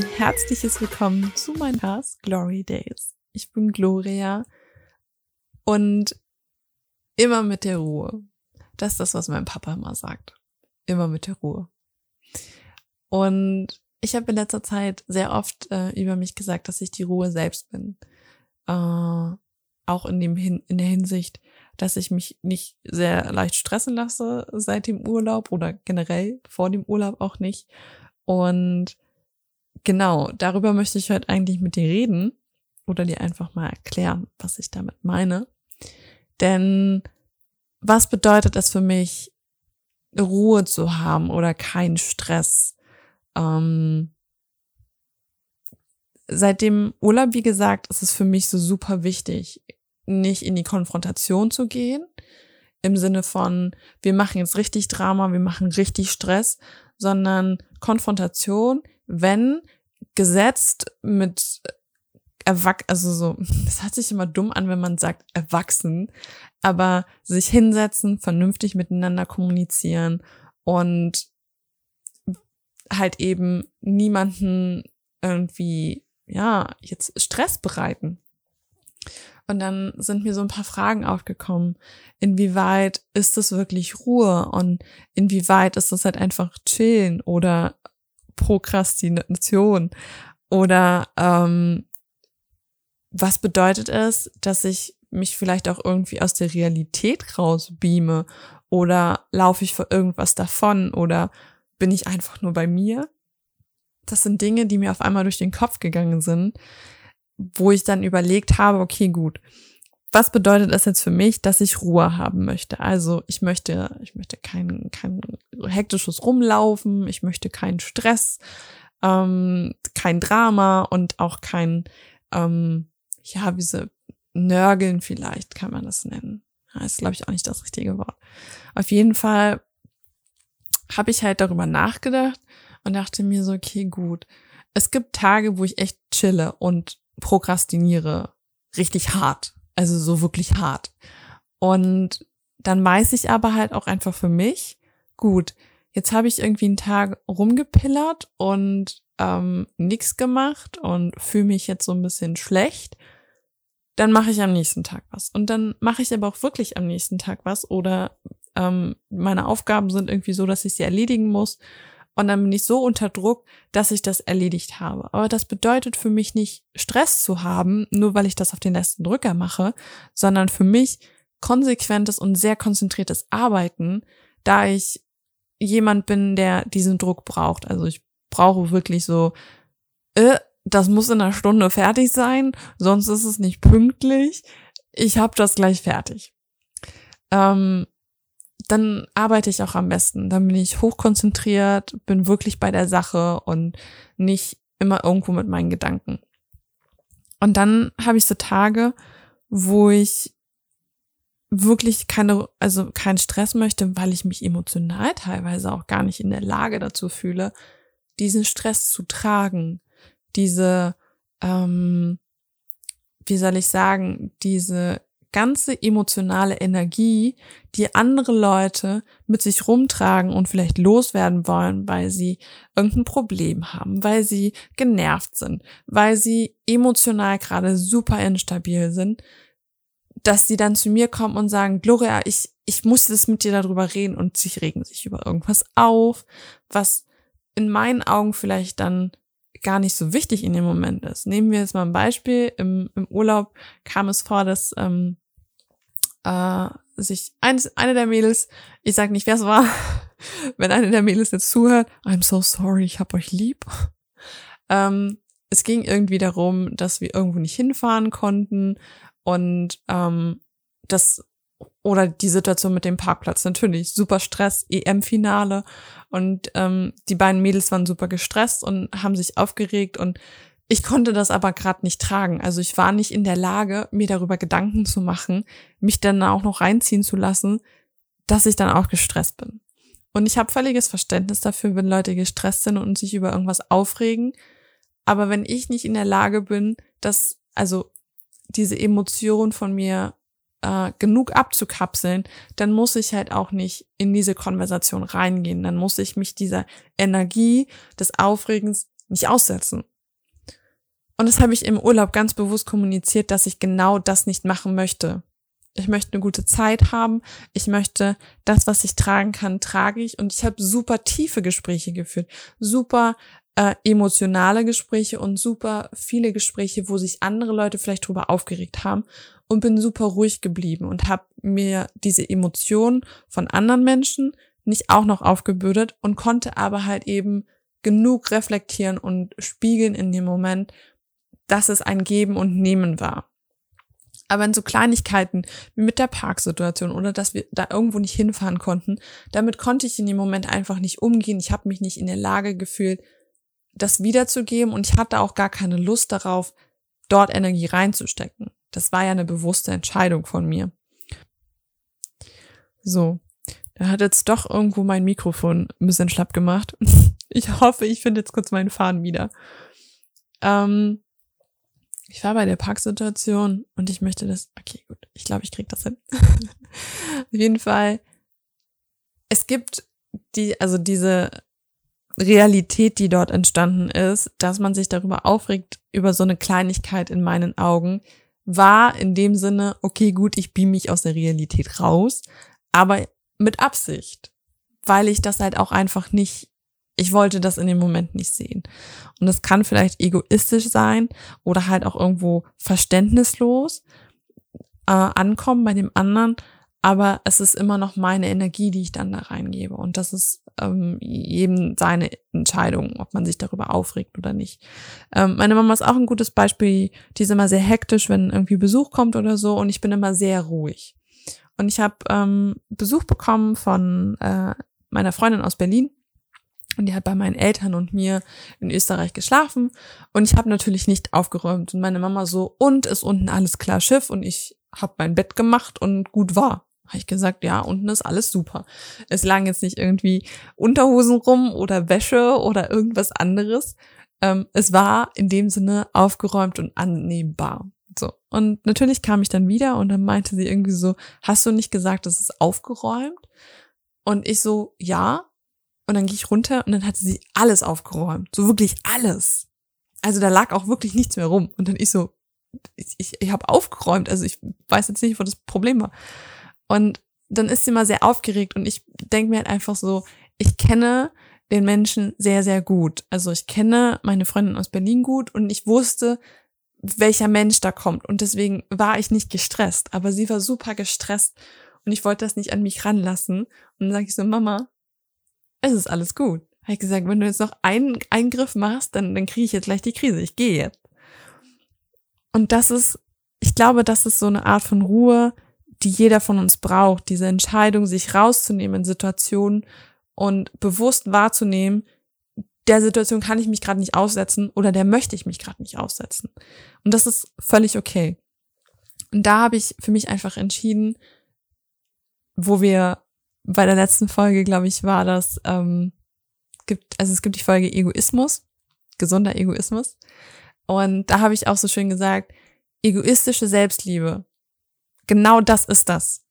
ein herzliches Willkommen zu meinem Cast Glory Days. Ich bin Gloria und immer mit der Ruhe. Das ist das, was mein Papa immer sagt. Immer mit der Ruhe. Und ich habe in letzter Zeit sehr oft äh, über mich gesagt, dass ich die Ruhe selbst bin. Äh, auch in, dem Hin in der Hinsicht, dass ich mich nicht sehr leicht stressen lasse seit dem Urlaub oder generell vor dem Urlaub auch nicht. Und genau, darüber möchte ich heute eigentlich mit dir reden oder dir einfach mal erklären, was ich damit meine. Denn was bedeutet es für mich, Ruhe zu haben oder keinen Stress? Ähm, seit dem Urlaub, wie gesagt, ist es für mich so super wichtig, nicht in die Konfrontation zu gehen, im Sinne von, wir machen jetzt richtig Drama, wir machen richtig Stress, sondern Konfrontation, wenn gesetzt mit erwach also so, das hört sich immer dumm an, wenn man sagt erwachsen, aber sich hinsetzen, vernünftig miteinander kommunizieren und halt eben niemanden irgendwie, ja, jetzt Stress bereiten. Und dann sind mir so ein paar Fragen aufgekommen. Inwieweit ist es wirklich Ruhe und inwieweit ist es halt einfach chillen oder Prokrastination. Oder ähm, was bedeutet es, dass ich mich vielleicht auch irgendwie aus der Realität rausbeame? Oder laufe ich vor irgendwas davon? Oder bin ich einfach nur bei mir? Das sind Dinge, die mir auf einmal durch den Kopf gegangen sind, wo ich dann überlegt habe, okay, gut, was bedeutet es jetzt für mich, dass ich Ruhe haben möchte? Also ich möchte, ich möchte kein, kein hektisches Rumlaufen, ich möchte keinen Stress, ähm, kein Drama und auch kein, ähm, ja, wie so Nörgeln vielleicht kann man das nennen. Das ist, glaube ich, auch nicht das richtige Wort. Auf jeden Fall habe ich halt darüber nachgedacht und dachte mir so, okay, gut. Es gibt Tage, wo ich echt chille und prokrastiniere richtig hart. Also so wirklich hart. Und dann weiß ich aber halt auch einfach für mich, gut, jetzt habe ich irgendwie einen Tag rumgepillert und ähm, nichts gemacht und fühle mich jetzt so ein bisschen schlecht. Dann mache ich am nächsten Tag was. Und dann mache ich aber auch wirklich am nächsten Tag was oder ähm, meine Aufgaben sind irgendwie so, dass ich sie erledigen muss. Und dann bin ich so unter Druck, dass ich das erledigt habe. Aber das bedeutet für mich nicht Stress zu haben, nur weil ich das auf den letzten Drücker mache, sondern für mich konsequentes und sehr konzentriertes Arbeiten, da ich jemand bin, der diesen Druck braucht. Also ich brauche wirklich so, äh, das muss in einer Stunde fertig sein, sonst ist es nicht pünktlich. Ich habe das gleich fertig. Ähm, dann arbeite ich auch am besten. Dann bin ich hochkonzentriert, bin wirklich bei der Sache und nicht immer irgendwo mit meinen Gedanken. Und dann habe ich so Tage, wo ich wirklich keine, also keinen Stress möchte, weil ich mich emotional teilweise auch gar nicht in der Lage dazu fühle, diesen Stress zu tragen, diese, ähm, wie soll ich sagen, diese ganze emotionale Energie, die andere Leute mit sich rumtragen und vielleicht loswerden wollen, weil sie irgendein Problem haben, weil sie genervt sind, weil sie emotional gerade super instabil sind, dass sie dann zu mir kommen und sagen, Gloria, ich, ich muss das mit dir darüber reden und sie regen sich über irgendwas auf, was in meinen Augen vielleicht dann gar nicht so wichtig in dem Moment ist. Nehmen wir jetzt mal ein Beispiel. Im, im Urlaub kam es vor, dass ähm, äh, sich eins, eine der Mädels, ich sag nicht, wer es war, wenn eine der Mädels jetzt zuhört, I'm so sorry, ich hab euch lieb. Ähm, es ging irgendwie darum, dass wir irgendwo nicht hinfahren konnten und ähm, das oder die Situation mit dem Parkplatz natürlich super Stress EM-Finale und ähm, die beiden Mädels waren super gestresst und haben sich aufgeregt und ich konnte das aber gerade nicht tragen. Also ich war nicht in der Lage, mir darüber Gedanken zu machen, mich dann auch noch reinziehen zu lassen, dass ich dann auch gestresst bin. Und ich habe völliges Verständnis dafür, wenn Leute gestresst sind und sich über irgendwas aufregen. Aber wenn ich nicht in der Lage bin, dass, also diese Emotion von mir äh, genug abzukapseln, dann muss ich halt auch nicht in diese Konversation reingehen. Dann muss ich mich dieser Energie des Aufregens nicht aussetzen. Und das habe ich im Urlaub ganz bewusst kommuniziert, dass ich genau das nicht machen möchte. Ich möchte eine gute Zeit haben. Ich möchte das, was ich tragen kann, trage ich. Und ich habe super tiefe Gespräche geführt, super äh, emotionale Gespräche und super viele Gespräche, wo sich andere Leute vielleicht drüber aufgeregt haben und bin super ruhig geblieben und habe mir diese Emotionen von anderen Menschen nicht auch noch aufgebürdet und konnte aber halt eben genug reflektieren und spiegeln in dem Moment, dass es ein Geben und Nehmen war. Aber in so Kleinigkeiten wie mit der Parksituation oder dass wir da irgendwo nicht hinfahren konnten, damit konnte ich in dem Moment einfach nicht umgehen. Ich habe mich nicht in der Lage gefühlt, das wiederzugeben und ich hatte auch gar keine Lust darauf, dort Energie reinzustecken. Das war ja eine bewusste Entscheidung von mir. So, da hat jetzt doch irgendwo mein Mikrofon ein bisschen schlapp gemacht. Ich hoffe, ich finde jetzt kurz meinen Faden wieder. Ähm, ich war bei der Parksituation und ich möchte das. Okay, gut. Ich glaube, ich krieg das hin. Auf jeden Fall. Es gibt die, also diese Realität, die dort entstanden ist, dass man sich darüber aufregt, über so eine Kleinigkeit in meinen Augen, war in dem Sinne, okay, gut, ich beam mich aus der Realität raus, aber mit Absicht, weil ich das halt auch einfach nicht ich wollte das in dem Moment nicht sehen. Und es kann vielleicht egoistisch sein oder halt auch irgendwo verständnislos äh, ankommen bei dem anderen, aber es ist immer noch meine Energie, die ich dann da reingebe. Und das ist ähm, jedem seine Entscheidung, ob man sich darüber aufregt oder nicht. Ähm, meine Mama ist auch ein gutes Beispiel, die ist immer sehr hektisch, wenn irgendwie Besuch kommt oder so, und ich bin immer sehr ruhig. Und ich habe ähm, Besuch bekommen von äh, meiner Freundin aus Berlin und die hat bei meinen Eltern und mir in Österreich geschlafen. Und ich habe natürlich nicht aufgeräumt. Und meine Mama so, und ist unten alles klar Schiff? Und ich habe mein Bett gemacht und gut war. Habe ich gesagt, ja, unten ist alles super. Es lagen jetzt nicht irgendwie Unterhosen rum oder Wäsche oder irgendwas anderes. Ähm, es war in dem Sinne aufgeräumt und annehmbar. So. Und natürlich kam ich dann wieder und dann meinte sie irgendwie so, hast du nicht gesagt, es ist aufgeräumt? Und ich so, ja, und dann gehe ich runter und dann hatte sie alles aufgeräumt. So wirklich alles. Also da lag auch wirklich nichts mehr rum. Und dann ich so, ich, ich, ich habe aufgeräumt. Also ich weiß jetzt nicht, wo das Problem war. Und dann ist sie mal sehr aufgeregt und ich denke mir halt einfach so, ich kenne den Menschen sehr, sehr gut. Also ich kenne meine Freundin aus Berlin gut und ich wusste, welcher Mensch da kommt. Und deswegen war ich nicht gestresst. Aber sie war super gestresst und ich wollte das nicht an mich ranlassen. Und dann sage ich so, Mama, es ist alles gut. Habe ich gesagt, wenn du jetzt noch einen Eingriff machst, dann, dann kriege ich jetzt gleich die Krise. Ich gehe jetzt. Und das ist, ich glaube, das ist so eine Art von Ruhe, die jeder von uns braucht. Diese Entscheidung, sich rauszunehmen in Situationen und bewusst wahrzunehmen, der Situation kann ich mich gerade nicht aussetzen oder der möchte ich mich gerade nicht aussetzen. Und das ist völlig okay. Und da habe ich für mich einfach entschieden, wo wir bei der letzten Folge, glaube ich, war das, ähm, gibt, also es gibt die Folge Egoismus, gesunder Egoismus. Und da habe ich auch so schön gesagt, egoistische Selbstliebe. Genau das ist das.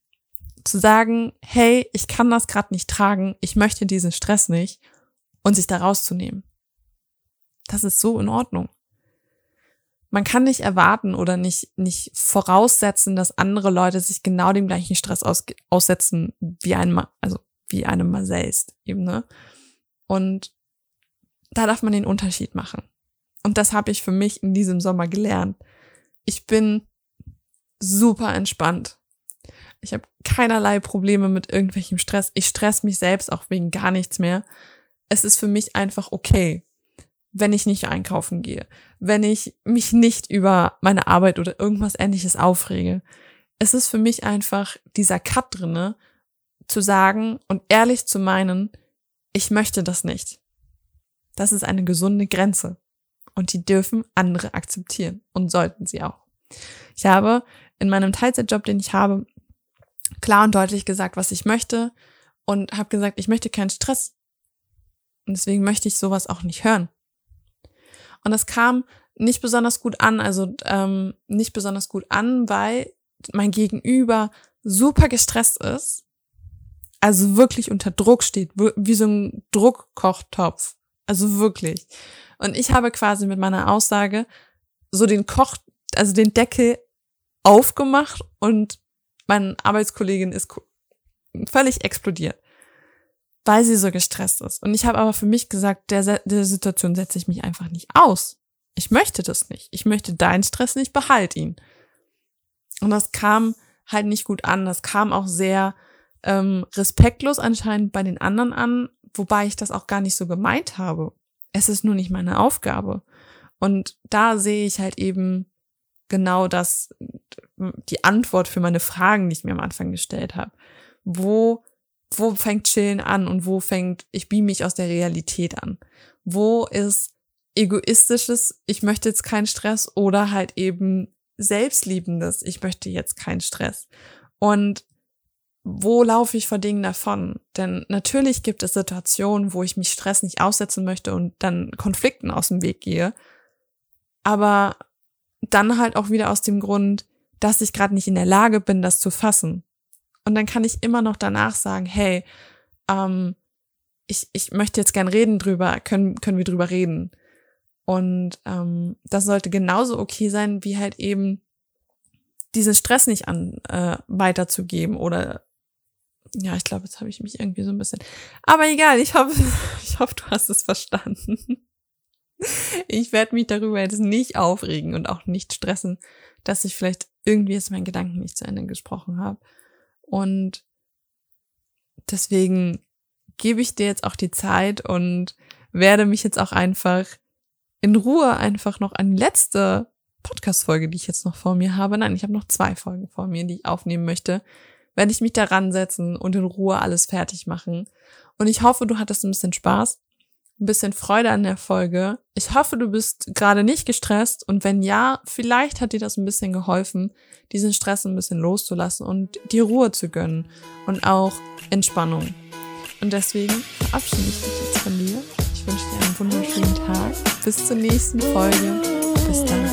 Zu sagen, hey, ich kann das gerade nicht tragen, ich möchte diesen Stress nicht und sich da rauszunehmen. Das ist so in Ordnung man kann nicht erwarten oder nicht, nicht voraussetzen, dass andere Leute sich genau dem gleichen Stress aus, aussetzen wie einem, also wie einem mal selbst eben, ne? Und da darf man den Unterschied machen. Und das habe ich für mich in diesem Sommer gelernt. Ich bin super entspannt. Ich habe keinerlei Probleme mit irgendwelchem Stress. Ich stress mich selbst auch wegen gar nichts mehr. Es ist für mich einfach okay wenn ich nicht einkaufen gehe, wenn ich mich nicht über meine Arbeit oder irgendwas ähnliches aufrege. Es ist für mich einfach dieser Cut drinne, zu sagen und ehrlich zu meinen, ich möchte das nicht. Das ist eine gesunde Grenze. Und die dürfen andere akzeptieren und sollten sie auch. Ich habe in meinem Teilzeitjob, den ich habe, klar und deutlich gesagt, was ich möchte und habe gesagt, ich möchte keinen Stress. Und deswegen möchte ich sowas auch nicht hören. Und es kam nicht besonders gut an, also ähm, nicht besonders gut an, weil mein Gegenüber super gestresst ist, also wirklich unter Druck steht, wie so ein Druckkochtopf. Also wirklich. Und ich habe quasi mit meiner Aussage so den Koch, also den Deckel aufgemacht und meine Arbeitskollegin ist völlig explodiert, weil sie so gestresst ist. Und ich habe aber für mich gesagt, der, der Situation setze ich mich einfach nicht aus. Ich möchte das nicht. Ich möchte deinen Stress nicht, behalt ihn. Und das kam halt nicht gut an. Das kam auch sehr ähm, respektlos anscheinend bei den anderen an, wobei ich das auch gar nicht so gemeint habe. Es ist nur nicht meine Aufgabe. Und da sehe ich halt eben genau das, die Antwort für meine Fragen, die ich mir am Anfang gestellt habe. Wo, wo fängt Chillen an und wo fängt, ich beam mich aus der Realität an? Wo ist egoistisches, ich möchte jetzt keinen Stress oder halt eben selbstliebendes, ich möchte jetzt keinen Stress. Und wo laufe ich vor Dingen davon? Denn natürlich gibt es Situationen, wo ich mich Stress nicht aussetzen möchte und dann Konflikten aus dem Weg gehe. Aber dann halt auch wieder aus dem Grund, dass ich gerade nicht in der Lage bin, das zu fassen. Und dann kann ich immer noch danach sagen, hey, ähm, ich, ich möchte jetzt gern reden drüber, können, können wir drüber reden. Und ähm, das sollte genauso okay sein, wie halt eben diesen Stress nicht an äh, weiterzugeben oder ja, ich glaube, jetzt habe ich mich irgendwie so ein bisschen. Aber egal, ich hoffe, ich hoffe, du hast es verstanden. Ich werde mich darüber jetzt nicht aufregen und auch nicht stressen, dass ich vielleicht irgendwie jetzt meinen Gedanken nicht zu Ende gesprochen habe. Und deswegen gebe ich dir jetzt auch die Zeit und werde mich jetzt auch einfach in Ruhe einfach noch an die letzte Podcast-Folge, die ich jetzt noch vor mir habe. Nein, ich habe noch zwei Folgen vor mir, die ich aufnehmen möchte. Werde ich mich daran setzen und in Ruhe alles fertig machen. Und ich hoffe, du hattest ein bisschen Spaß, ein bisschen Freude an der Folge. Ich hoffe, du bist gerade nicht gestresst und wenn ja, vielleicht hat dir das ein bisschen geholfen, diesen Stress ein bisschen loszulassen und dir Ruhe zu gönnen und auch Entspannung. Und deswegen verabschiede ich mich jetzt von dir. Ich wünsche dir einen wunderschönen Tag. Bis zur nächsten Folge. Bis dann.